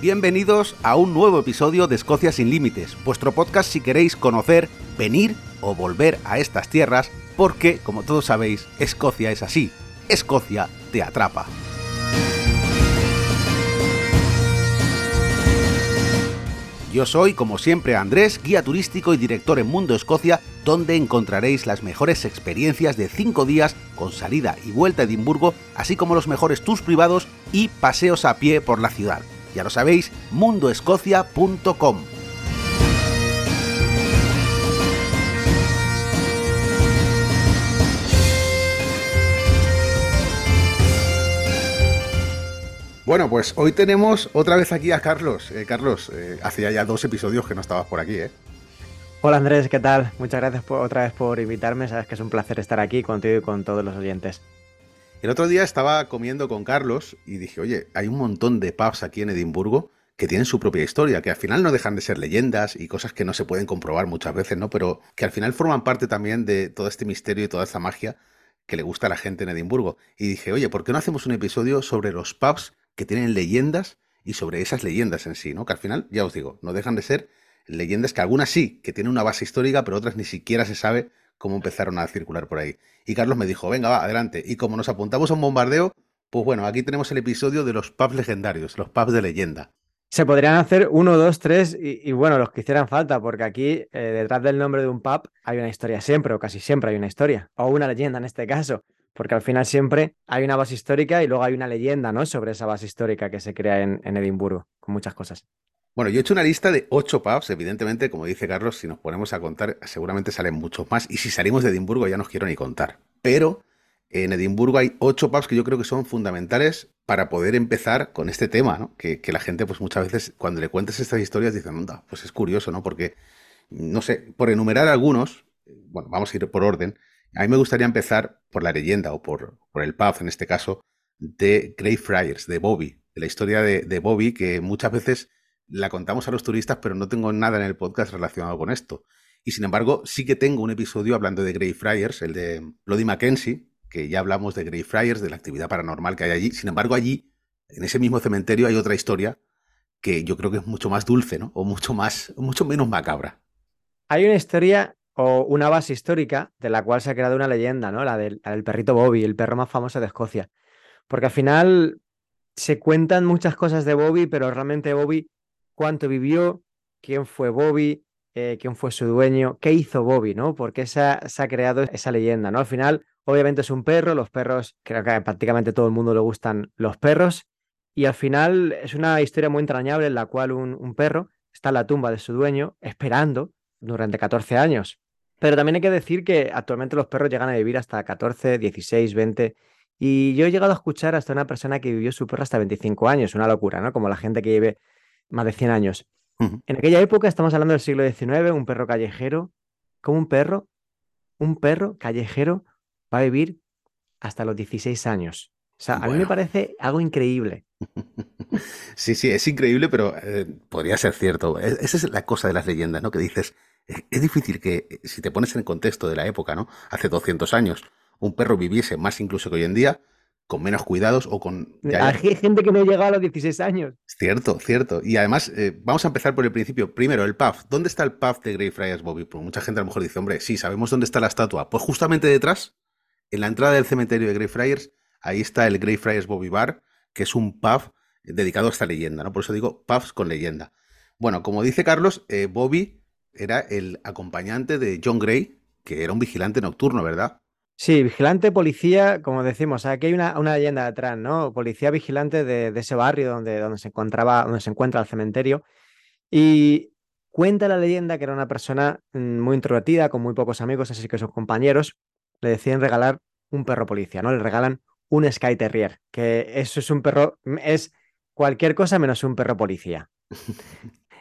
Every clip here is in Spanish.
Bienvenidos a un nuevo episodio de Escocia sin Límites, vuestro podcast si queréis conocer, venir o volver a estas tierras, porque, como todos sabéis, Escocia es así. Escocia te atrapa. Yo soy, como siempre, Andrés, guía turístico y director en Mundo Escocia, donde encontraréis las mejores experiencias de 5 días con salida y vuelta a Edimburgo, así como los mejores tours privados y paseos a pie por la ciudad. Ya lo sabéis, mundoescocia.com. Bueno, pues hoy tenemos otra vez aquí a Carlos. Eh, Carlos, eh, hacía ya dos episodios que no estabas por aquí, ¿eh? Hola Andrés, ¿qué tal? Muchas gracias otra vez por invitarme. Sabes que es un placer estar aquí contigo y con todos los oyentes. El otro día estaba comiendo con Carlos y dije, oye, hay un montón de pubs aquí en Edimburgo que tienen su propia historia, que al final no dejan de ser leyendas y cosas que no se pueden comprobar muchas veces, ¿no? Pero que al final forman parte también de todo este misterio y toda esta magia que le gusta a la gente en Edimburgo. Y dije, oye, ¿por qué no hacemos un episodio sobre los pubs que tienen leyendas y sobre esas leyendas en sí, ¿no? Que al final, ya os digo, no dejan de ser leyendas que algunas sí, que tienen una base histórica, pero otras ni siquiera se sabe cómo empezaron a circular por ahí. Y Carlos me dijo, venga, va, adelante. Y como nos apuntamos a un bombardeo, pues bueno, aquí tenemos el episodio de los pubs legendarios, los pubs de leyenda. Se podrían hacer uno, dos, tres y, bueno, los que hicieran falta, porque aquí eh, detrás del nombre de un pub hay una historia siempre, o casi siempre hay una historia, o una leyenda en este caso porque al final siempre hay una base histórica y luego hay una leyenda, ¿no? Sobre esa base histórica que se crea en, Edimburgo, con muchas cosas. Bueno, yo he hecho una lista de ocho pubs, evidentemente, como dice Carlos, si nos ponemos a contar, seguramente salen muchos más, y si salimos de Edimburgo ya no os quiero ni contar. Pero en Edimburgo hay ocho pubs que yo creo que son fundamentales para poder empezar con este tema, ¿no? Que, la gente, pues muchas veces, cuando le cuentes estas historias, dicen, anda, pues es curioso, ¿no? Porque, no sé, por enumerar algunos, bueno, vamos a ir por orden, a mí me gustaría empezar por la leyenda, o por, por el pub en este caso, de Greyfriars, de Bobby, de la historia de, Bobby, que muchas veces la contamos a los turistas, pero no tengo nada en el podcast relacionado con esto. Y sin embargo, sí que tengo un episodio hablando de Greyfriars, el de Bloody Mackenzie, que ya hablamos de Greyfriars, de la actividad paranormal que hay allí. Sin embargo, allí, en ese mismo cementerio, hay otra historia que yo creo que es mucho más dulce, ¿no? O mucho más, mucho menos macabra. Hay una historia o una base histórica de la cual se ha creado una leyenda, ¿no? La del, perrito Bobby, el perro más famoso de Escocia. Porque al final se cuentan muchas cosas de Bobby, pero realmente Bobby, cuánto vivió, quién fue Bobby, eh, quién fue su dueño, qué hizo Bobby, ¿no? Porque se ha, se ha creado esa leyenda, ¿no? Al final, obviamente es un perro, los perros, creo que prácticamente todo el mundo le gustan los perros, y al final es una historia muy entrañable en la cual un, un perro está en la tumba de su dueño esperando durante 14 años pero también hay que decir que actualmente los perros llegan a vivir hasta 14, 16, 20. Y yo he llegado a escuchar hasta una persona que vivió su perro hasta 25 años, una locura, ¿no? Como la gente que vive más de 100 años. En aquella época, estamos hablando del siglo XIX, un perro callejero, como un perro, un perro callejero va a vivir hasta los 16 años. O sea, a mí me parece algo increíble. Sí, sí, es increíble, pero eh, podría ser cierto. E, esa es la cosa de las leyendas, ¿no? Que dices, es difícil que, si te pones en el contexto de la época, ¿no? Hace 200 años, un perro viviese más incluso que hoy en día, con menos cuidados o con... Hay gente que no llega a los 16 años. Cierto, cierto. Y además, eh, vamos a empezar por el principio. Primero, el pub. ¿Dónde está el pub de Greyfriars Bobby? Pues mucha gente a lo mejor dice, hombre, sí, sabemos dónde está la estatua. Pues justamente detrás, en la entrada del cementerio de Greyfriars, ahí está el Greyfriars Bobby Bar, que es un pub dedicado a esta leyenda, ¿no? Por eso digo pubs con leyenda. Bueno, como dice Carlos, eh, Bobby era el acompañante de John Gray, que era un vigilante nocturno, ¿verdad? Sí, vigilante, policía, como decimos, aquí hay una, una leyenda detrás, ¿no? Policía vigilante de, ese barrio donde, donde, se encontraba, donde se encuentra el cementerio. Y cuenta la leyenda que era una persona mm, muy introvertida, con muy pocos amigos, así que sus compañeros le deciden regalar un perro policía, ¿no? Le regalan un Sky Terrier, que eso es un perro, es cualquier cosa menos un perro policía.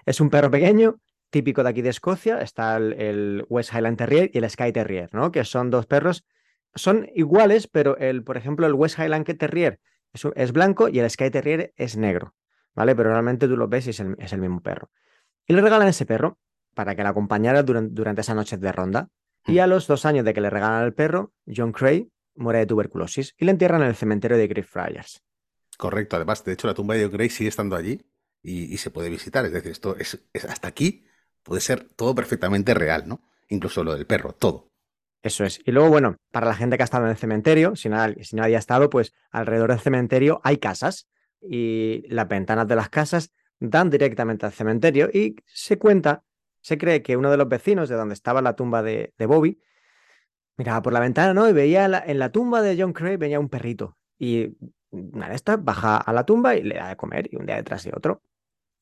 es un perro pequeño típico de aquí de Escocia, está el, West Highland Terrier y el Sky Terrier, ¿no? Que son dos perros, son iguales, pero el, por ejemplo, el West Highland Terrier es, blanco y el Sky Terrier es negro, ¿vale? Pero realmente tú lo ves y es el, mismo perro. Y le regalan ese perro para que le acompañara durante, durante esa noche de ronda. Y hmm. a los dos años de que le regalan el perro, John Cray muere de tuberculosis y le entierran en el cementerio de Greyfriars. Correcto, además, de hecho, la tumba de John Cray sigue estando allí y, se puede visitar. Es decir, esto es, hasta aquí puede ser todo perfectamente real, ¿no? Incluso lo del perro, todo. Eso es. Y luego, bueno, para la gente que ha estado en el cementerio, si, si nadie ha estado, pues alrededor del cementerio hay casas y las ventanas de las casas dan directamente al cementerio y se cuenta, se cree que uno de los vecinos de donde estaba la tumba de, Bobby miraba por la ventana, ¿no? Y veía en la tumba de John Cray venía un perrito y una de estas baja a la tumba y le da de comer y un día detrás de otro.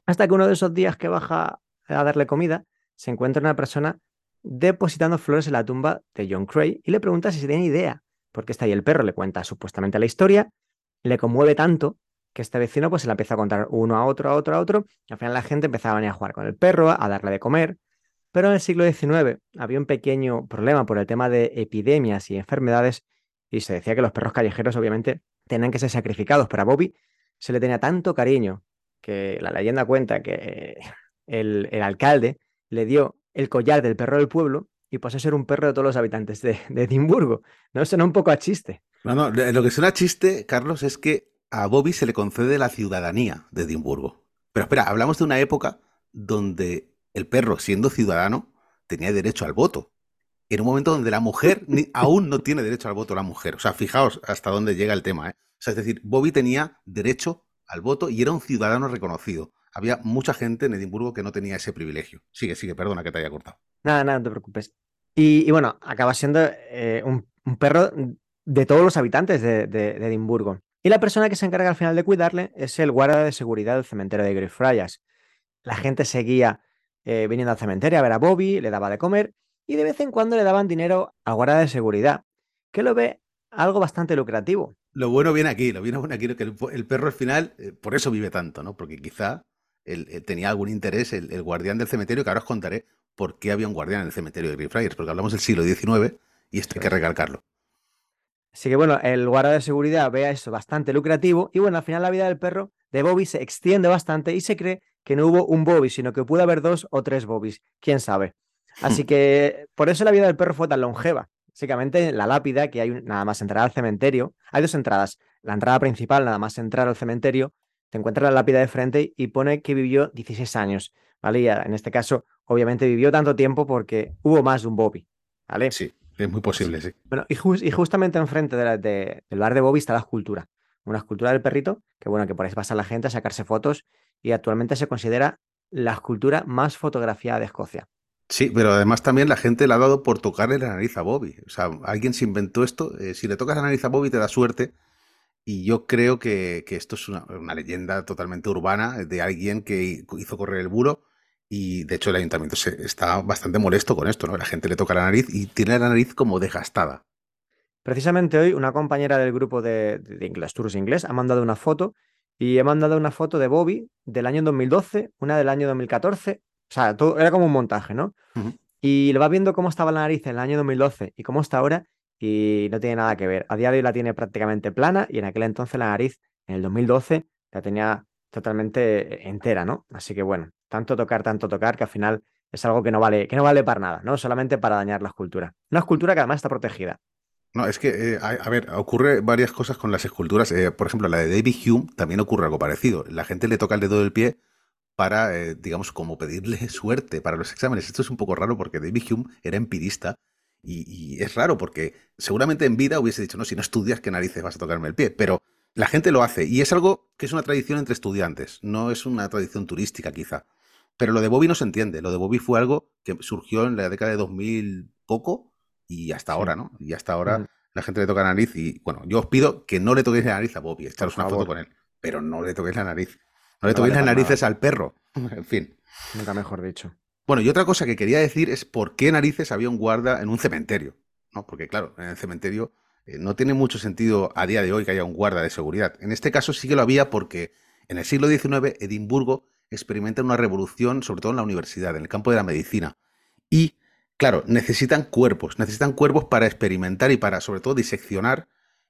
Hasta que uno de esos días que baja a darle comida, se encuentra una persona depositando flores en la tumba de John Cray y le pregunta si se tiene idea, porque está ahí el perro, le cuenta supuestamente la historia, le conmueve tanto que este vecino pues se la empieza a contar uno a otro, a otro, a otro, y al final la gente empezaba a venir a jugar con el perro, a darle de comer, pero en el siglo XIX había un pequeño problema por el tema de epidemias y enfermedades y se decía que los perros callejeros obviamente tenían que ser sacrificados, pero a Bobby se le tenía tanto cariño que la leyenda cuenta que el, alcalde le dio el collar del perro del pueblo y pasó a ser un perro de todos los habitantes de, Edimburgo. ¿No? Suena un poco a chiste. No, no, lo que suena a chiste, Carlos, es que a Bobby se le concede la ciudadanía de Edimburgo. Pero espera, hablamos de una época donde el perro, siendo ciudadano, tenía derecho al voto. En un momento donde la mujer aún no tiene derecho al voto la mujer. O sea, fijaos hasta dónde llega el tema. ¿eh? O sea, es decir, Bobby tenía derecho al voto y era un ciudadano reconocido. Había mucha gente en Edimburgo que no tenía ese privilegio. Sigue, sigue, perdona que te haya cortado. Nada, nada, no te preocupes. Y, bueno, acaba siendo eh, un, perro de todos los habitantes de, Edimburgo. Y la persona que se encarga al final de cuidarle es el guarda de seguridad del cementerio de Greyfriars. La gente seguía eh, viniendo al cementerio a ver a Bobby, le daba de comer y de vez en cuando le daban dinero al guarda de seguridad, que lo ve algo bastante lucrativo. Lo bueno viene aquí, lo bueno viene aquí, que el, perro al final, eh, por eso vive tanto, ¿no? Porque quizá eh, tenía algún interés, el, guardián del cementerio, que ahora os contaré por qué había un guardián en el cementerio de Greyfriars, porque hablamos del siglo XIX y esto hay que recalcarlo. Así que bueno, el guarda de seguridad ve a eso bastante lucrativo y bueno, al final la vida del perro de Bobby se extiende bastante y se cree que no hubo un Bobby, sino que pudo haber dos o tres Bobbies, quién sabe. Así que por eso la vida del perro fue tan longeva. Básicamente la lápida, que hay nada más entrar al cementerio, hay dos entradas. La entrada principal, nada más entrar al cementerio, te encuentras la lápida de frente y pone que vivió 16 años, ¿vale? Y en este caso, obviamente vivió tanto tiempo porque hubo más de un Bobby, ¿vale? Sí, es muy posible, sí. Bueno, y, justamente enfrente del bar de Bobby está la escultura. Una escultura del perrito, que bueno, que por ahí pasa la gente a sacarse fotos y actualmente se considera la escultura más fotografiada de Escocia. Sí, pero además también la gente le ha dado por tocarle la nariz a Bobby. O sea, alguien se inventó esto. Eh, si le tocas la nariz a Bobby te da suerte. Y yo creo que, esto es una, leyenda totalmente urbana de alguien que hizo correr el bulo. Y de hecho el ayuntamiento se, está bastante molesto con esto, ¿no? La gente le toca la nariz y tiene la nariz como desgastada. Precisamente hoy una compañera del grupo de, de Inglés Tours Inglés ha mandado una foto y he mandado una foto de Bobby del año 2012, una del año 2014 o sea, todo, era como un montaje, ¿no? Y lo vas viendo cómo estaba la nariz en el año 2012 y cómo está ahora y no tiene nada que ver. A día de hoy la tiene prácticamente plana y en aquel entonces la nariz, en el 2012, la tenía totalmente entera, ¿no? Así que bueno, tanto tocar, tanto tocar, que al final es algo que no vale, que no vale para nada, ¿no? Solamente para dañar la escultura. Una escultura que además está protegida. No, es que, eh, a, ver, ocurre varias cosas con las esculturas. Eh, por ejemplo, la de David Hume también ocurre algo parecido. La gente le toca el dedo del pie para, eh, digamos, como pedirle suerte para los exámenes. Esto es un poco raro porque David Hume era empirista y, es raro porque seguramente en vida hubiese dicho, no, si no estudias, ¿qué narices vas a tocarme el pie? Pero la gente lo hace y es algo que es una tradición entre estudiantes, no es una tradición turística quizá. Pero lo de Bobby no se entiende, lo de Bobby fue algo que surgió en la década de 2000 poco y hasta ahora, ¿no? Y hasta ahora la gente le toca la nariz y, bueno, yo os pido que no le toquéis la nariz a Bobby, echaros una foto con él, pero no le toquéis la nariz. No le toquéis las narices al perro. en fin. Nunca mejor dicho. Bueno, y otra cosa que quería decir es por qué narices había un guarda en un cementerio. ¿no? Porque, claro, en el cementerio eh, no tiene mucho sentido a día de hoy que haya un guarda de seguridad. En este caso sí que lo había porque en el siglo XIX Edimburgo experimenta una revolución, sobre todo en la universidad, en el campo de la medicina. Y, claro, necesitan cuerpos, necesitan cuerpos para experimentar y para, sobre todo, diseccionar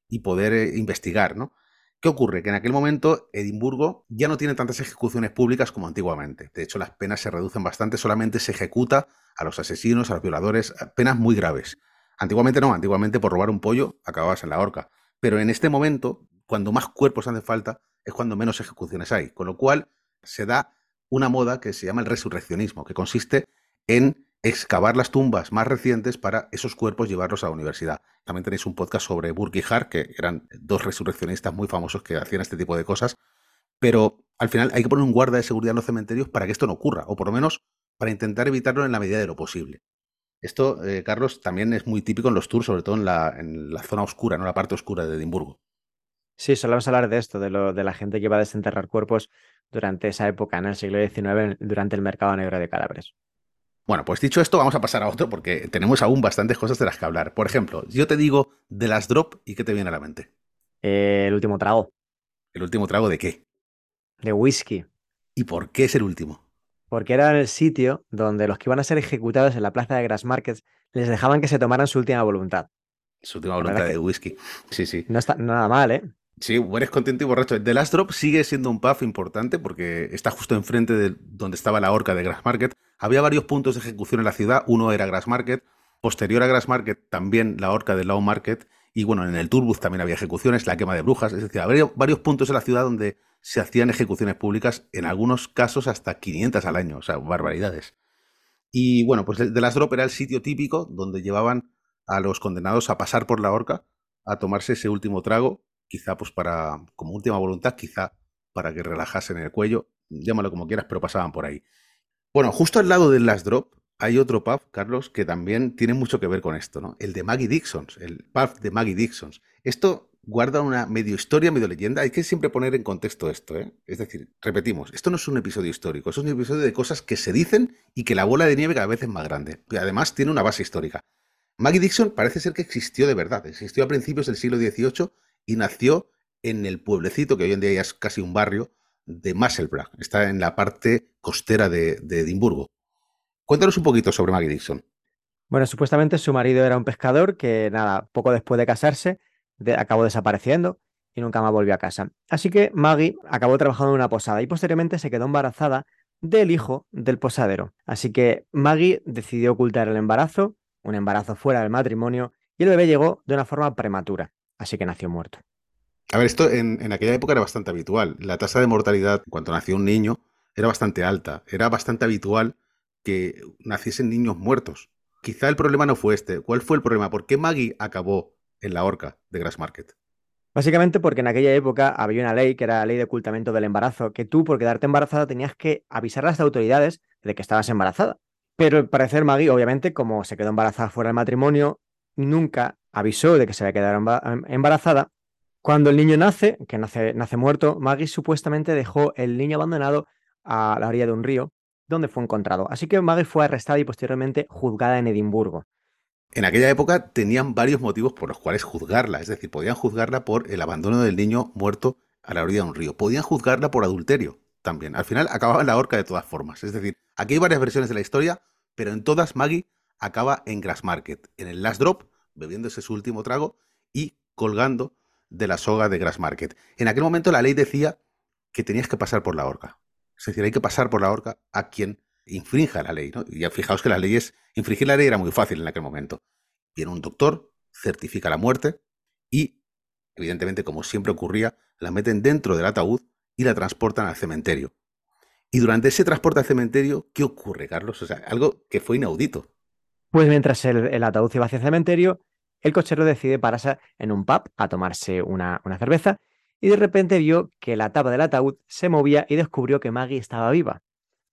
y poder eh, investigar, ¿no? ¿Qué ocurre? Que en aquel momento Edimburgo ya no tiene tantas ejecuciones públicas como antiguamente. De hecho, las penas se reducen bastante, solamente se ejecuta a los asesinos, a los violadores, penas muy graves. Antiguamente no, antiguamente por robar un pollo acababas en la horca. Pero en este momento, cuando más cuerpos hacen falta, es cuando menos ejecuciones hay. Con lo cual, se da una moda que se llama el resurreccionismo, que consiste en excavar las tumbas más recientes para esos cuerpos llevarlos a la universidad. También tenéis un podcast sobre Burke y Hart, que eran dos resurreccionistas muy famosos que hacían este tipo de cosas. Pero al final hay que poner un guarda de seguridad en los cementerios para que esto no ocurra, o por lo menos para intentar evitarlo en la medida de lo posible. Esto, eh, Carlos, también es muy típico en los tours, sobre todo en la, zona oscura, no la parte oscura de Edimburgo. Sí, solemos hablar de esto, de, lo, de la gente que va a desenterrar cuerpos durante esa época, en el siglo XIX, durante el mercado negro de cadáveres. Bueno, pues dicho esto, vamos a pasar a otro porque tenemos aún bastantes cosas de las que hablar. Por ejemplo, yo te digo de las drop y ¿qué te viene a la mente? Eh, el último trago. ¿El último trago de qué? De whisky. ¿Y por qué es el último? Porque era el sitio donde los que iban a ser ejecutados en la plaza de Grassmarket les dejaban que se tomaran su última voluntad. Su última voluntad de whisky. Sí, sí. No está nada mal, ¿eh? Sí, eres contento y borracho. The Last Drop sigue siendo un pub importante porque está justo enfrente de donde estaba la horca de Grassmarket. Había varios puntos de ejecución en la ciudad. Uno era Grassmarket. Posterior a Grassmarket, también la horca de Law Market. Y bueno, en el Turbus también había ejecuciones, la quema de brujas. Es decir, había varios puntos en la ciudad donde se hacían ejecuciones públicas, en algunos casos hasta 500 al año. O sea, barbaridades. Y bueno, pues The Last Drop era el sitio típico donde llevaban a los condenados a pasar por la horca, a tomarse ese último trago quizá pues para, como última voluntad, quizá para que relajasen el cuello, llámalo como quieras, pero pasaban por ahí. Bueno, justo al lado del Last Drop hay otro pub, Carlos, que también tiene mucho que ver con esto, ¿no? El de Maggie Dixons, el pub de Maggie Dixons. Esto guarda una medio historia, medio leyenda. Hay que siempre poner en contexto esto, ¿eh? Es decir, repetimos, esto no es un episodio histórico, es un episodio de cosas que se dicen y que la bola de nieve cada vez es más grande. Además tiene una base histórica. Maggie Dixon parece ser que existió de verdad, existió a principios del siglo XVIII y nació en el pueblecito, que hoy en día ya es casi un barrio, de Musselburgh. Está en la parte costera de, Edimburgo. Cuéntanos un poquito sobre Maggie Dixon. Bueno, supuestamente su marido era un pescador que, nada, poco después de casarse, acabó desapareciendo y nunca más volvió a casa. Así que Maggie acabó trabajando en una posada y posteriormente se quedó embarazada del hijo del posadero. Así que Maggie decidió ocultar el embarazo, un embarazo fuera del matrimonio, y el bebé llegó de una forma prematura así que nació muerto. A ver, esto en, aquella época era bastante habitual. La tasa de mortalidad cuando nació un niño era bastante alta. Era bastante habitual que naciesen niños muertos. Quizá el problema no fue este. ¿Cuál fue el problema? ¿Por qué Maggie acabó en la horca de Grassmarket? Básicamente porque en aquella época había una ley que era la ley de ocultamiento del embarazo, que tú por quedarte embarazada tenías que avisar a las autoridades de que estabas embarazada. Pero al parecer Maggie, obviamente, como se quedó embarazada fuera del matrimonio, nunca avisó de que se había quedado em, embarazada. Cuando el niño nace, que nace, nace muerto, Maggie supuestamente dejó el niño abandonado a la orilla de un río, donde fue encontrado. Así que Maggie fue arrestada y posteriormente juzgada en Edimburgo. En aquella época tenían varios motivos por los cuales juzgarla, es decir, podían juzgarla por el abandono del niño muerto a la orilla de un río, podían juzgarla por adulterio también. Al final acababa en la horca de todas formas. Es decir, aquí hay varias versiones de la historia, pero en todas Maggie acaba en Grassmarket, en el Last Drop, bebiéndose su último trago y colgando de la soga de Grassmarket. En aquel momento la ley decía que tenías que pasar por la horca. Es decir, hay que pasar por la horca a quien infrinja la ley. Y fijaos que las leyes, infringir la ley era muy fácil en aquel momento. Viene un doctor, certifica la muerte y, evidentemente, como siempre ocurría, la meten dentro del ataúd y la transportan al cementerio. Y durante ese transporte al cementerio, ¿qué ocurre, Carlos? O sea, algo que fue inaudito. Pues mientras el, ataúd iba hacia el cementerio, el cochero decide pararse en un pub a tomarse una, una cerveza y de repente vio que la tapa del ataúd se movía y descubrió que Maggie estaba viva.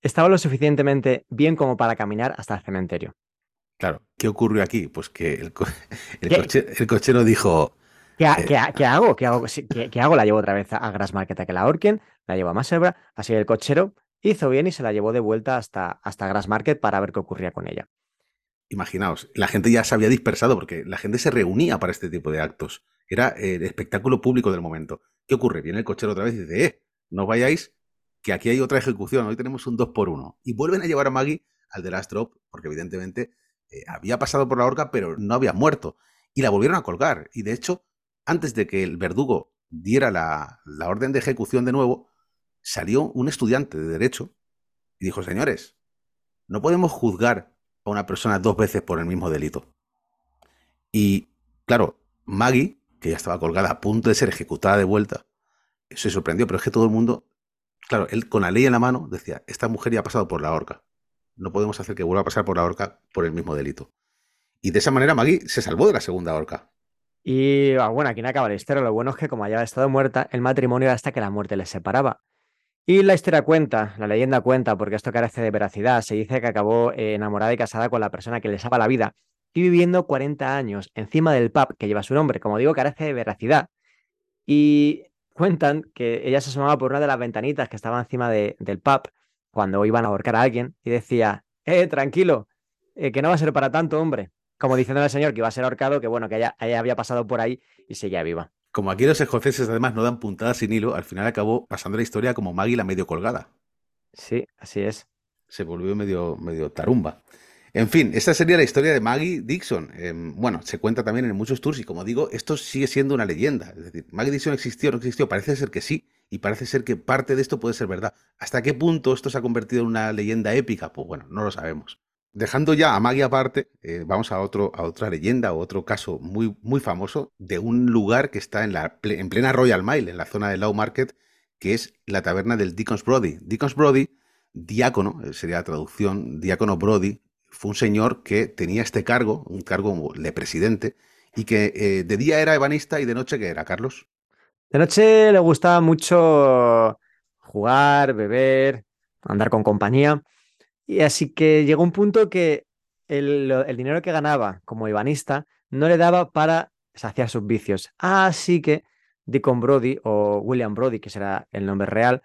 Estaba lo suficientemente bien como para caminar hasta el cementerio. Claro, ¿qué ocurrió aquí? Pues que el, cochero, dijo... ¿Qué, eh, ¿qué, hago? ¿Qué hago? ¿Qué, hago? La llevo otra vez a Grassmarket a que la orquen, la llevo a Maselbra, así que el cochero hizo bien y se la llevó de vuelta hasta, hasta Grassmarket para ver qué ocurría con ella. Imaginaos, la gente ya se había dispersado porque la gente se reunía para este tipo de actos. Era el espectáculo público del momento. ¿Qué ocurre? Viene el cochero otra vez y dice, eh, no vayáis, que aquí hay otra ejecución, hoy tenemos un 2 por 1 Y vuelven a llevar a Maggie al de Last Drop, porque evidentemente eh, había pasado por la horca, pero no había muerto. Y la volvieron a colgar. Y de hecho, antes de que el verdugo diera la orden de ejecución de nuevo, salió un estudiante de derecho y dijo, señores, no podemos juzgar a una persona dos veces por el mismo delito. Y claro, Maggie, que ya estaba colgada a punto de ser ejecutada de vuelta, se sorprendió, pero es que todo el mundo Claro, él con la ley en la mano decía, esta mujer ya ha pasado por la horca. No podemos hacer que vuelva a pasar por la horca por el mismo delito. Y de esa manera Maggie se salvó de la segunda horca. Y ah, bueno, aquí no acaba la historia. Lo bueno es que como había estado muerta, el matrimonio era hasta que la muerte les separaba. Y la historia cuenta, la leyenda cuenta, porque esto carece de veracidad. Se dice que acabó eh, enamorada y casada con la persona que le salva la vida y viviendo 40 años encima del pub que lleva su nombre. Como digo, carece de veracidad. Y cuentan que ella se asomaba por una de las ventanitas que estaba encima del pub cuando iban a ahorcar a alguien y decía, eh, tranquilo, eh, que no va a ser para tanto, hombre. Como diciendo al señor que iba a ser ahorcado, que bueno, que ella, había pasado por ahí y seguía viva. Como aquí los escoceses además no dan puntadas sin hilo, al final acabó pasando la historia como Maggie la medio colgada. Sí, así es. Se volvió medio, medio tarumba. En fin, esta sería la historia de Maggie Dixon. Em, bueno, se cuenta también en muchos tours y como digo, esto sigue siendo una leyenda. Es decir, Maggie Dixon existió o no existió, parece ser que sí y parece ser que parte de esto puede ser verdad. ¿Hasta qué punto esto se ha convertido en una leyenda épica? Pues bueno, no lo sabemos. Dejando ya a Maggie aparte, eh, vamos a, otro, a otra leyenda o otro caso muy, muy famoso de un lugar que está en, la, en plena Royal Mile, en la zona de Low Market, que es la taberna del Deacon's Brody. Deacon's Brody, diácono, eh, sería la traducción, diácono Brody, fue un señor que tenía este cargo, un cargo de presidente, y que eh, de día era ebanista y de noche que era, Carlos. De noche le gustaba mucho jugar, beber, andar con compañía. Y así que llegó un punto que el, dinero que ganaba como ebanista no le daba para saciar sus vicios. Así que Deacon Brody o William Brody, que será el nombre real,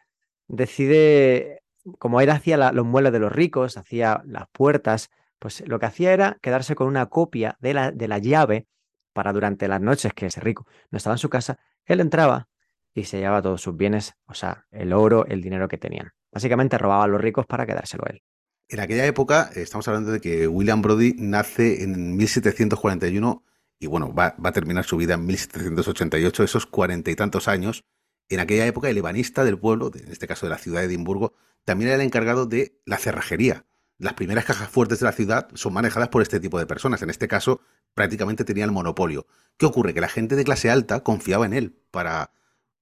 decide, como él hacía los muebles de los ricos, hacía las puertas, pues lo que hacía era quedarse con una copia de la, de la llave para durante las noches que ese rico no estaba en su casa, él entraba y se llevaba todos sus bienes, o sea, el oro, el dinero que tenían. Básicamente robaba a los ricos para quedárselo él. En aquella época, eh, estamos hablando de que William Brody nace en 1741 y bueno, va, va a terminar su vida en 1788, esos cuarenta y tantos años. En aquella época, el ebanista del pueblo, en este caso de la ciudad de Edimburgo, también era el encargado de la cerrajería las primeras cajas fuertes de la ciudad son manejadas por este tipo de personas. En este caso, prácticamente tenía el monopolio. ¿Qué ocurre? Que la gente de clase alta confiaba en él para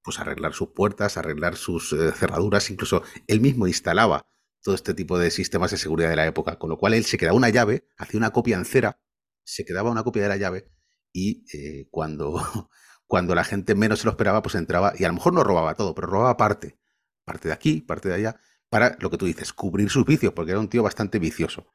pues, arreglar sus puertas, arreglar sus eh, cerraduras, incluso él mismo instalaba todo este tipo de sistemas de seguridad de la época, con lo cual él se quedaba una llave, hacía una copia en cera, se quedaba una copia de la llave y eh, cuando, cuando la gente menos se lo esperaba, pues entraba y a lo mejor no robaba todo, pero robaba parte, parte de aquí, parte de allá, para lo que tú dices, cubrir sus vicios, porque era un tío bastante vicioso.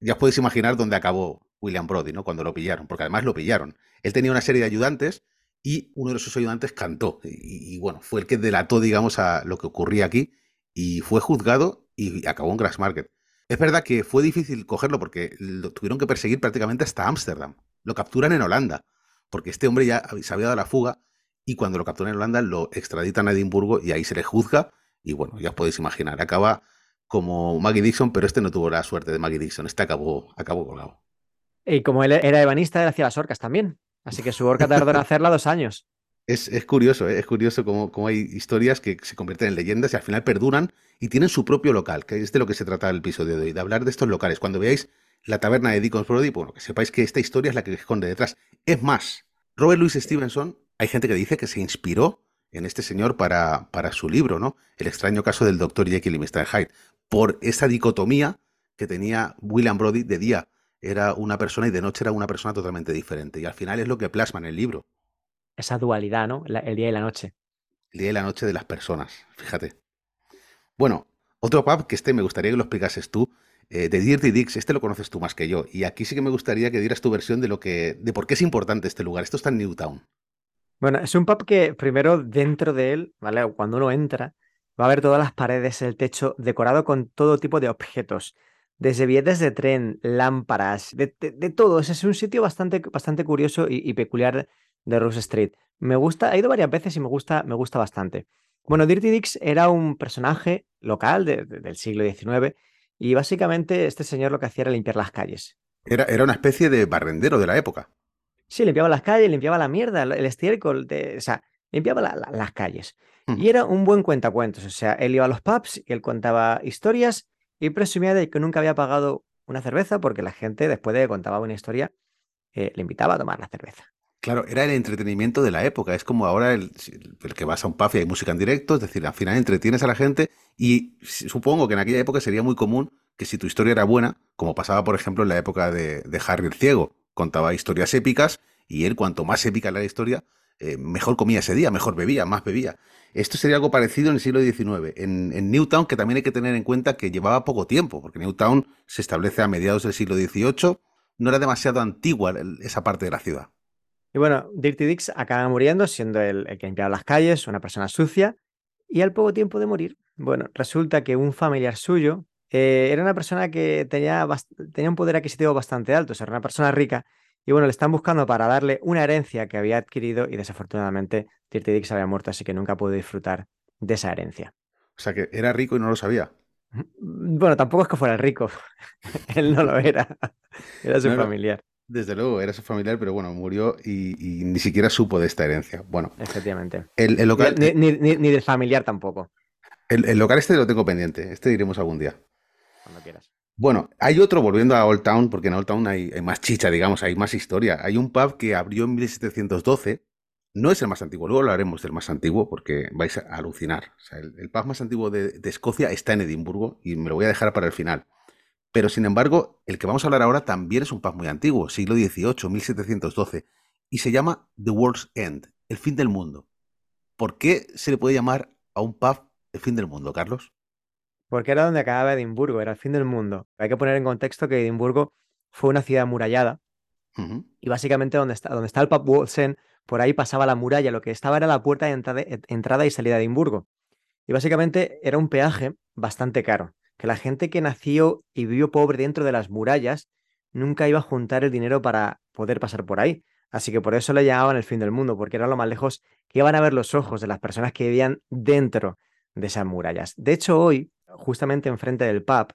Ya os podéis imaginar dónde acabó William Brody, ¿no? Cuando lo pillaron, porque además lo pillaron. Él tenía una serie de ayudantes y uno de sus ayudantes cantó. Y, bueno, fue el que delató, digamos, a lo que ocurría aquí y fue juzgado y acabó en Grassmarket. Es verdad que fue difícil cogerlo porque lo tuvieron que perseguir prácticamente hasta Ámsterdam. Lo capturan en Holanda, porque este hombre ya se había dado la fuga y cuando lo capturan en Holanda lo extraditan a Edimburgo y ahí se le juzga y bueno, ya os podéis imaginar, acaba como Maggie Dixon, pero este no tuvo la suerte de Maggie Dixon, este acabó, acabó colgado. Y como él era ebanista, él hacía las orcas también. Así que su orca tardó en hacerla dos años. Es, curioso, ¿eh? es curioso cómo, cómo, hay historias que se convierten en leyendas y al final perduran y tienen su propio local, que es de lo que se trata el episodio de hoy, de hablar de estos locales. Cuando veáis la taberna de Deacons Brody, bueno, que sepáis que esta historia es la que esconde detrás. Es más, Robert Louis Stevenson, hay gente que dice que se inspiró en este señor para, para su libro, ¿no? El extraño caso del doctor Jekyll y Mr. Hyde, por esa dicotomía que tenía William Brody de día era una persona y de noche era una persona totalmente diferente. Y al final es lo que plasma en el libro. Esa dualidad, ¿no? el día y la noche. El día y la noche de las personas, fíjate. Bueno, otro pub que este me gustaría que lo explicases tú, eh, de Dirty Dicks, este lo conoces tú más que yo. Y aquí sí que me gustaría que dieras tu versión de lo que, de por qué es importante este lugar. Esto está en Newtown. Bueno, es un pub que primero dentro de él, ¿vale? Cuando uno entra, va a ver todas las paredes, el techo decorado con todo tipo de objetos, desde billetes de tren, lámparas, de, todo. Ese es un sitio bastante, bastante curioso y, peculiar de Rose Street. Me gusta, he ido varias veces y me gusta, me gusta bastante. Bueno, Dirty Dix era un personaje local del siglo XIX y básicamente este señor lo que hacía era limpiar las calles. Era, era una especie de barrendero de la época. Sí, limpiaba las calles, limpiaba la mierda, el estiércol, o sea, limpiaba las calles. Mm. Y era un buen cuentacuentos, o sea, él iba a los pubs y él contaba historias y presumía de que nunca había pagado una cerveza porque la gente, después de que contaba una historia, eh, le invitaba a tomar la cerveza. Claro, era el entretenimiento de la época. Es como ahora el, que vas a un pub y hay música en directo, es decir, al final entretienes a la gente y supongo que en aquella época sería muy común que si tu historia era buena, como pasaba por ejemplo en la época de, Harry el Ciego, contaba historias épicas y él cuanto más épica era la historia, eh, mejor comía ese día, mejor bebía, más bebía. Esto sería algo parecido en el siglo XIX. En, en, Newtown, que también hay que tener en cuenta que llevaba poco tiempo, porque Newtown se establece a mediados del siglo XVIII, no era demasiado antigua esa parte de la ciudad. Y bueno, Dirty Dix acaba muriendo siendo el, que limpiaba las calles, una persona sucia, y al poco tiempo de morir, bueno, resulta que un familiar suyo eh, era una persona que tenía, tenía un poder adquisitivo bastante alto, o sea, era una persona rica, y bueno, le están buscando para darle una herencia que había adquirido y desafortunadamente Dirty Dix había muerto, así que nunca pudo disfrutar de esa herencia. O sea, que era rico y no lo sabía. Bueno, tampoco es que fuera rico, él no lo era, era su familiar. Desde luego, era su familiar, pero bueno, murió y, ni siquiera supo de esta herencia. Bueno, efectivamente. El, local, ni, ni, del familiar tampoco. El, local este lo tengo pendiente, este iremos algún día. Cuando quieras. Bueno, hay otro, volviendo a Old Town, porque en Old Town hay, más chicha, digamos, hay más historia. Hay un pub que abrió en 1712, no es el más antiguo, luego hablaremos del más antiguo porque vais a alucinar. el, pub más antiguo de Escocia está en Edimburgo y me lo voy a dejar para el final. Pero sin embargo, el que vamos a hablar ahora también es un pub muy antiguo, siglo XVIII, 1712, y se llama The World's End, el fin del mundo. ¿Por qué se le puede llamar a un pub el fin del mundo, Carlos? Porque era donde acababa Edimburgo, era el fin del mundo. Hay que poner en contexto que Edimburgo fue una ciudad amurallada y básicamente donde está, donde está el pub World's End, por ahí pasaba la muralla, lo que estaba era la puerta de entrada, entrada y salida de Edimburgo. Y básicamente era un peaje bastante caro que la gente que nació y vivió pobre dentro de las murallas nunca iba a juntar el dinero para poder pasar por ahí. Así que por eso le llamaban el fin del mundo, porque era lo más lejos que iban a ver los ojos de las personas que vivían dentro de esas murallas. De hecho, hoy, justamente enfrente del pub,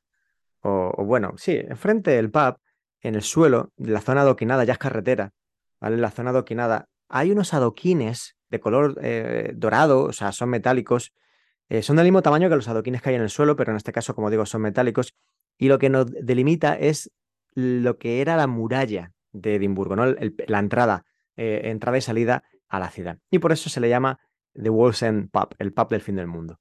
o, bueno, sí, enfrente del pub, en el suelo, de la zona adoquinada, ya es carretera, ¿vale? La zona adoquinada, hay unos adoquines de color eh, dorado, o sea, son metálicos, eh, son del mismo tamaño que los adoquines que hay en el suelo, pero en este caso, como digo, son metálicos. Y lo que nos delimita es lo que era la muralla de Edimburgo, ¿no? la entrada, eh, entrada y salida a la ciudad. Y por eso se le llama The Wall's End Pub, el pub del fin del mundo.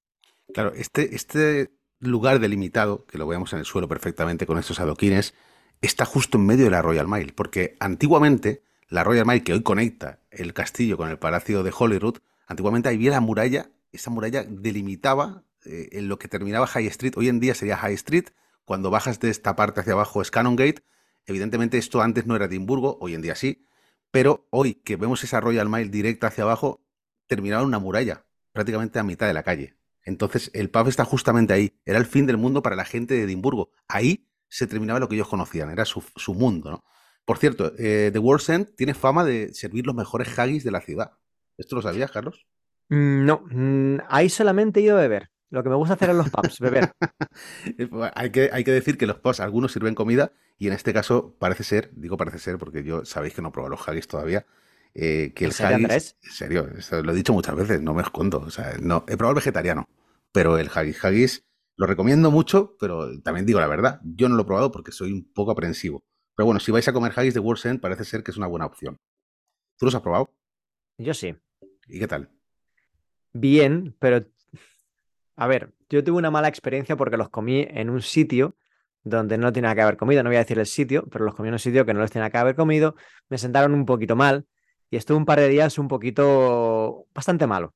Claro, este, este lugar delimitado, que lo vemos en el suelo perfectamente con estos adoquines, está justo en medio de la Royal Mile, porque antiguamente la Royal Mile, que hoy conecta el castillo con el palacio de Holyrood, antiguamente había la muralla esa muralla delimitaba eh, en lo que terminaba High Street. Hoy en día sería High Street. Cuando bajas de esta parte hacia abajo es Canongate. Evidentemente esto antes no era Edimburgo, hoy en día sí. Pero hoy que vemos esa Royal Mile directa hacia abajo, terminaba en una muralla, prácticamente a mitad de la calle. Entonces el pub está justamente ahí. Era el fin del mundo para la gente de Edimburgo. Ahí se terminaba lo que ellos conocían, era su, mundo. ¿no? Por cierto, eh, The World's End tiene fama de servir los mejores haggis de la ciudad. ¿Esto lo sabías, Carlos? Mm, no, mm, ahí solamente he ido a beber. Lo que me gusta hacer en los pubs, beber. hay, que, hay que decir que los pubs, algunos sirven comida y en este caso parece ser, digo parece ser porque yo sabéis que no he probado los haggis todavía, eh, que el haggis... En serio, lo he dicho muchas veces, no me escondo. O sea, no, he probado el vegetariano, pero el haggis, haggis lo recomiendo mucho, pero también digo la verdad, yo no lo he probado porque soy un poco aprensivo. Pero bueno, si vais a comer haggis de World's End, parece ser que es una buena opción. ¿Tú los has probado? Yo sí. ¿Y qué tal? Bien, pero a ver, yo tuve una mala experiencia porque los comí en un sitio donde no tenía que haber comido, no voy a decir el sitio, pero los comí en un sitio que no los tenía que haber comido, me sentaron un poquito mal y estuve un par de días un poquito bastante malo.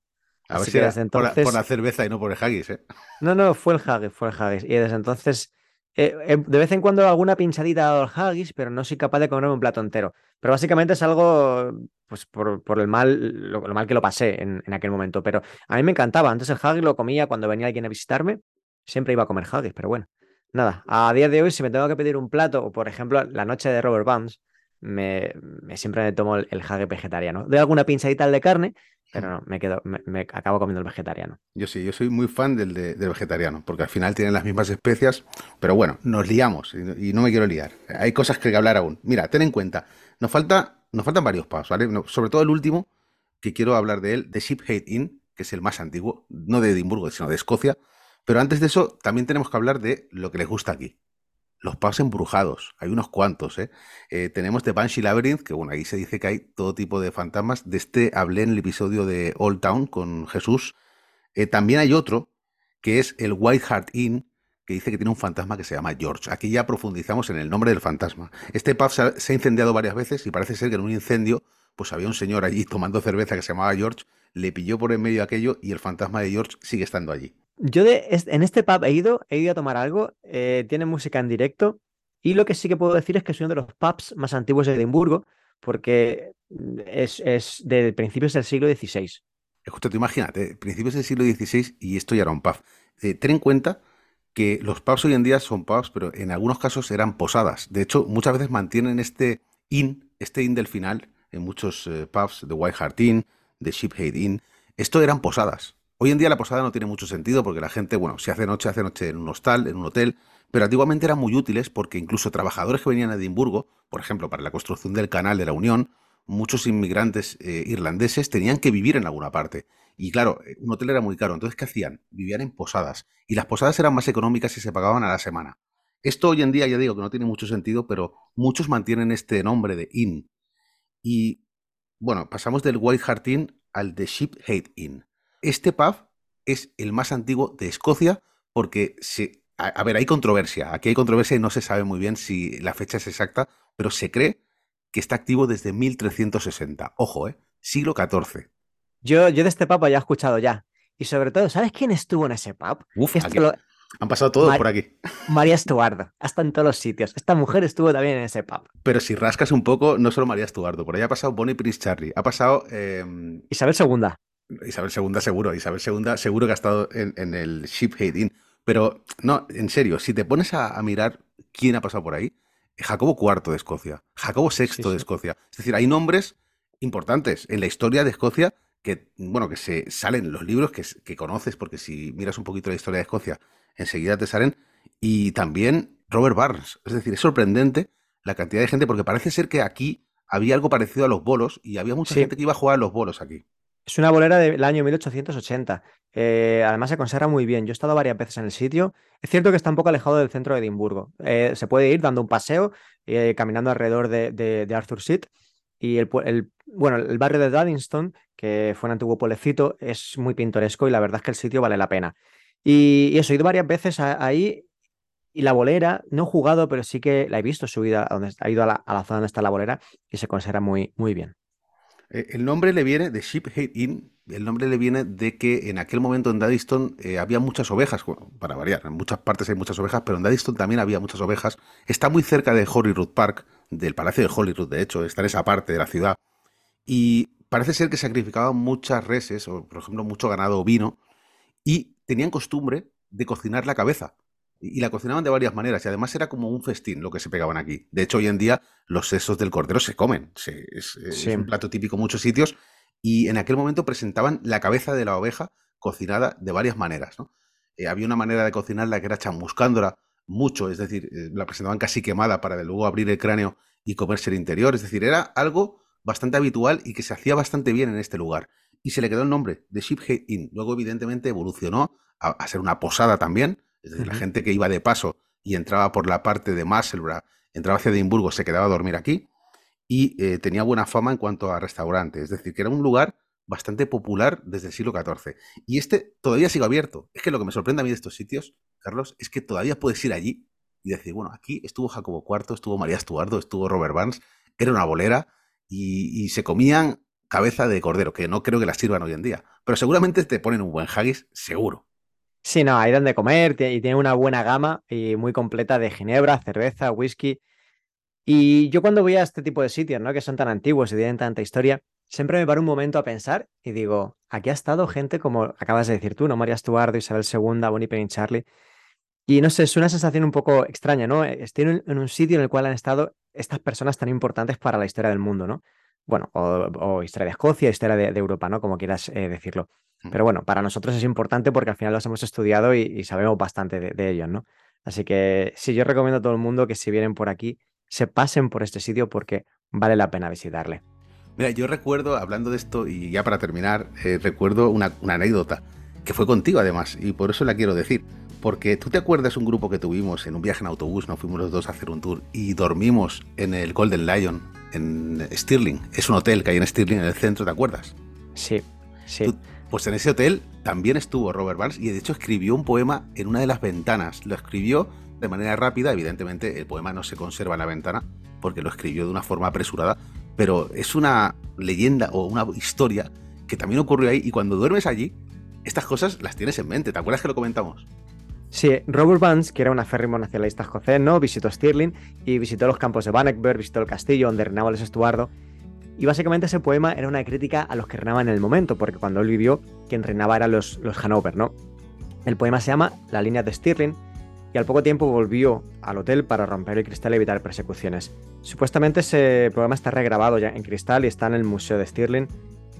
A ver si desde entonces... por, la, cerveza y no por el haggis, ¿eh? No, no, fue el haggis, fue el haggis. Y desde entonces, eh, eh, de vez en cuando alguna pinchadita al haggis, pero no soy capaz de comerme un plato entero. Pero básicamente es algo pues por, por el mal, lo, mal que lo pasé en, en, aquel momento. Pero a mí me encantaba. Antes el haggis lo comía cuando venía alguien a visitarme. Siempre iba a comer haggis, pero bueno. Nada, a día de hoy, si me tengo que pedir un plato, o por ejemplo, la noche de Robert me, me siempre me tomo el, el haggis vegetariano. De alguna pinchadita de carne, pero no, me quedo, me, acabo comiendo el vegetariano. Yo sí, yo soy muy fan del, del, vegetariano, porque al final tienen las mismas especias, pero bueno, nos liamos y, no me quiero liar. Hay cosas que hablar aún. Mira, ten en cuenta, nos falta nos faltan varios pasos, ¿vale? sobre todo el último, que quiero hablar de él, de Shipgate Inn, que es el más antiguo, no de Edimburgo, sino de Escocia. Pero antes de eso, también tenemos que hablar de lo que les gusta aquí. Los pubs embrujados. Hay unos cuantos, ¿eh? ¿eh? Tenemos The Banshee Labyrinth, que bueno, ahí se dice que hay todo tipo de fantasmas. De este hablé en el episodio de Old Town con Jesús. Eh, también hay otro, que es el White Hart Inn, que dice que tiene un fantasma que se llama George. Aquí ya profundizamos en el nombre del fantasma. Este pub se ha, incendiado varias veces y parece ser que en un incendio, pues había un señor allí tomando cerveza que se llamaba George, le pilló por en medio aquello y el fantasma de George sigue estando allí. Yo de, en este pub he ido, he ido a tomar algo, eh, tiene música en directo y lo que sí que puedo decir es que es uno de los pubs más antiguos de Edimburgo porque es, es de principios del siglo XVI. Justo te imagínate, principios del siglo XVI y esto ya era un pub. Eh, ten en cuenta que los pubs hoy en día son pubs, pero en algunos casos eran posadas. De hecho, muchas veces mantienen este inn, este inn del final, en muchos eh, pubs, de White Hart Inn, de Sheephead Inn. Esto eran posadas. Hoy en día la posada no tiene mucho sentido porque la gente, bueno, si hace noche, hace noche en un hostal, en un hotel, pero antiguamente eran muy útiles porque incluso trabajadores que venían a Edimburgo, por ejemplo, para la construcción del canal de la Unión, muchos inmigrantes eh, irlandeses tenían que vivir en alguna parte. Y claro, eh, un hotel era muy caro, entonces ¿qué hacían? Vivían en posadas. Y las posadas eran más económicas y se pagaban a la semana. Esto hoy en día ya digo que no tiene mucho sentido, pero muchos mantienen este nombre de inn. Y bueno, pasamos del White Hart Inn al de Sheephead Inn. Este pub es el más antiguo de Escocia porque se, a, ver, hay controversia. Aquí hay controversia y no se sabe muy bien si la fecha es exacta, pero se cree que está activo desde 1360. Ojo, ¿eh? Siglo XIV. Yo, yo de este pub ya he escuchado ya. Y sobre todo, ¿sabes quién estuvo en ese pub? Uf, Han pasado todos por aquí. María Estuardo, hasta en todos los sitios. Esta mujer estuvo también en ese pub. Pero si rascas un poco, no solo María Estuardo, por ahí ha pasado Bonnie Prince Charlie, ha pasado... Em, Isabel II. Isabel II seguro, Isabel II seguro que ha estado en, el Ship Inn. Pero no, en serio, si te pones a, mirar quién ha pasado por ahí, Jacobo IV de Escocia, Jacobo VI de Escocia. Es decir, hay nombres importantes en la historia de Escocia que, bueno, que se salen en los libros que, que conoces, porque si miras un poquito la historia de Escocia, enseguida te salen. Y también Robert Barnes. Es decir, es sorprendente la cantidad de gente, porque parece ser que aquí había algo parecido a los bolos y había mucha gente que iba a jugar a los bolos aquí. Es una bolera del año 1880. Eh, además se conserva muy bien. Yo he estado varias veces en el sitio. Es cierto que está un poco alejado del centro de Edimburgo. Eh, se puede ir dando un paseo, eh, caminando alrededor de, Arthur Seat. Y el, bueno, el barrio de Dudingston, que fue un antiguo pueblecito, es muy pintoresco y la verdad es que el sitio vale la pena. Y, eso, he ido varias veces ahí y la bolera, no he jugado, pero sí que la he visto subida, donde, ha ido a la, a la zona donde está la bolera y se conserva muy, muy bien. Eh, el nombre le viene de Sheephead Inn, el nombre le viene de que en aquel momento en Daddiston eh, había muchas ovejas, para variar, en muchas partes hay muchas ovejas, pero en Daddiston también había muchas ovejas. Está muy cerca de Holyrood Park, del Palacio de Holyrood, de hecho, está en esa parte de la ciudad. Y parece ser que sacrificaban muchas reses, o por ejemplo mucho ganado ovino, y tenían costumbre de cocinar la cabeza y la cocinaban de varias maneras y además era como un festín lo que se pegaban aquí. De hecho, hoy en día los sesos del cordero se comen, es, un plato típico en muchos sitios y en aquel momento presentaban la cabeza de la oveja cocinada de varias maneras. Eh, había una manera de cocinarla que era chamuscándola mucho, es decir, eh, la presentaban casi quemada para de luego abrir el cráneo y comerse el interior, es decir, era algo bastante habitual y que se hacía bastante bien en este lugar. Y se le quedó el nombre de Sheephead Inn. Luego, evidentemente, evolucionó a ser una posada también, es decir, la gente que iba de paso y entraba por la parte de Musselburgh, entraba hacia Edimburgo, se quedaba a dormir aquí y eh, tenía buena fama en cuanto a restaurantes. Es decir, que era un lugar bastante popular desde el siglo XIV. Y este todavía sigue abierto. Es que lo que me sorprende a mí de estos sitios, Carlos, es que todavía puedes ir allí y decir, bueno, aquí estuvo Jacobo IV, estuvo María Estuardo, estuvo Robert Barnes, era una bolera y, y, se comían cabeza de cordero, que no creo que la sirvan hoy en día. Pero seguramente te ponen un buen haggis, seguro. Sí, no, hay donde comer y tiene una buena gama y muy completa de ginebra, cerveza, whisky. Y yo cuando voy a este tipo de sitios, ¿no? Que son tan antiguos y tienen tanta historia, siempre me paro un momento a pensar y digo, aquí ha estado gente como acabas de decir tú, ¿no? María Estuardo, Isabel II, Bonnie Penny Charlie. Y no sé, es una sensación un poco extraña, ¿no? Estoy en un sitio en el cual han estado estas personas tan importantes para la historia del mundo, ¿no? Bueno, o, historia de Escocia, historia de, Europa, ¿no? Como quieras eh, decirlo. Pero bueno, para nosotros es importante porque al final los hemos estudiado y, sabemos bastante de, ellos, ¿no? Así que sí, yo recomiendo a todo el mundo que si vienen por aquí, se pasen por este sitio porque vale la pena visitarle. Mira, yo recuerdo, hablando de esto, y ya para terminar, eh, recuerdo una, anécdota que fue contigo además, y por eso la quiero decir. porque tú te acuerdas un grupo que tuvimos en un viaje en autobús, nos fuimos los dos a hacer un tour y dormimos en el Golden Lion en Stirling. Es un hotel que hay en Stirling en el centro, ¿te acuerdas? Sí, sí. Pues en ese hotel también estuvo Robert Barnes y de hecho escribió un poema en una de las ventanas. Lo escribió de manera rápida, evidentemente el poema no se conserva en la ventana porque lo escribió de una forma apresurada, pero es una leyenda o una historia que también ocurrió ahí y cuando duermes allí, estas cosas las tienes en mente. ¿Te acuerdas que lo comentamos? Sí, Robert Burns, que era un aférrimo nacionalista ¿no? visitó Stirling y visitó los campos de Bannockburn, visitó el castillo donde reinaba el Estuardo. Y básicamente ese poema era una crítica a los que reinaban en el momento, porque cuando él vivió, quien reinaba eran los, los Hanover, ¿no? El poema se llama La línea de Stirling y al poco tiempo volvió al hotel para romper el cristal y evitar persecuciones. Supuestamente ese poema está regrabado ya en cristal y está en el Museo de Stirling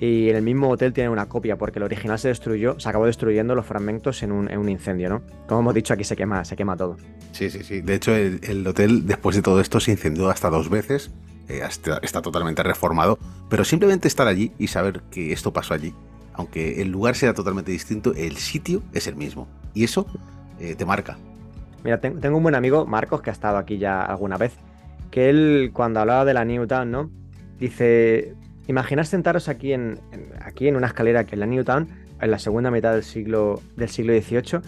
y en el mismo hotel tiene una copia porque el original se destruyó, se acabó destruyendo los fragmentos en un, incendio, ¿no? Como hemos dicho aquí se quema, se quema todo. Sí, sí, sí. De hecho el, hotel después de todo esto se incendió hasta dos veces, eh, está, totalmente reformado, pero simplemente estar allí y saber que esto pasó allí, aunque el lugar sea totalmente distinto, el sitio es el mismo y eso eh, te marca. Mira, tengo un buen amigo, Marcos, que ha estado aquí ya alguna vez, que él cuando hablaba de la Newtown, ¿no? Dice, Imaginad sentaros aquí en, aquí en una escalera que es la Newtown, en la segunda mitad del siglo, del siglo XVIII,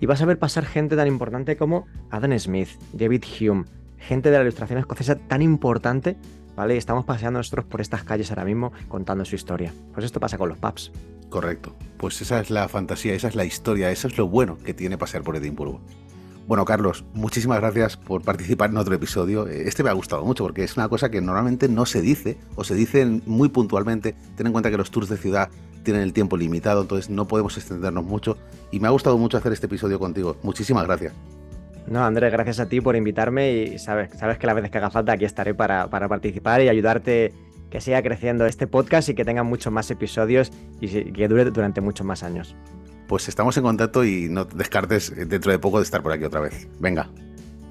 y vas a ver pasar gente tan importante como Adam Smith, David Hume, gente de la ilustración escocesa tan importante, ¿vale? Estamos paseando nosotros por estas calles ahora mismo contando su historia. Pues esto pasa con los pubs. Correcto. Pues esa es la fantasía, esa es la historia, eso es lo bueno que tiene pasear por Edimburgo. Bueno, Carlos, muchísimas gracias por participar en otro episodio. Eh, este me ha gustado mucho porque es una cosa que normalmente no se dice o se dice muy puntualmente. Ten en cuenta que los tours de ciudad tienen el tiempo limitado, entonces no podemos extendernos mucho. Y me ha gustado mucho hacer este episodio contigo. Muchísimas gracias. No, Andrés, gracias a ti por invitarme y sabes, sabes que las veces que haga falta aquí estaré para, para participar y ayudarte que siga creciendo este podcast y que tenga muchos más episodios y que dure durante muchos más años pues estamos en contacto y no descartes dentro de poco de estar por aquí otra vez. Venga.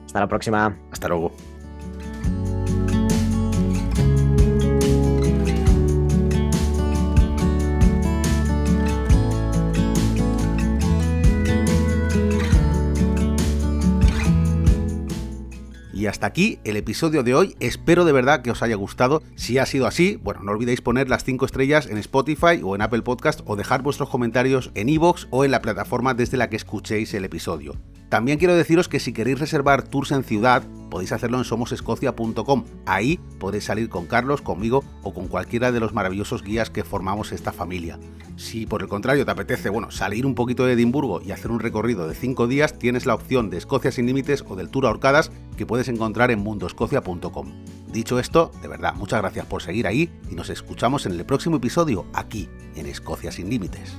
Hasta la próxima. Hasta luego. Y hasta aquí el episodio de hoy. Espero de verdad que os haya gustado. Si ha sido así, bueno, no olvidéis poner las 5 estrellas en Spotify o en Apple Podcast o dejar vuestros comentarios en iVoox o en la plataforma desde la que escuchéis el episodio. También quiero deciros que si queréis reservar tours en ciudad, podéis hacerlo en somosescocia.com. Ahí podéis salir con Carlos, conmigo o con cualquiera de los maravillosos guías que formamos esta familia. Si por el contrario te apetece, bueno, salir un poquito de Edimburgo y hacer un recorrido de 5 días, tienes la opción de Escocia sin límites o del Tour Ahorcadas que puedes encontrar en mundoscocia.com. Dicho esto, de verdad, muchas gracias por seguir ahí y nos escuchamos en el próximo episodio aquí en Escocia sin límites.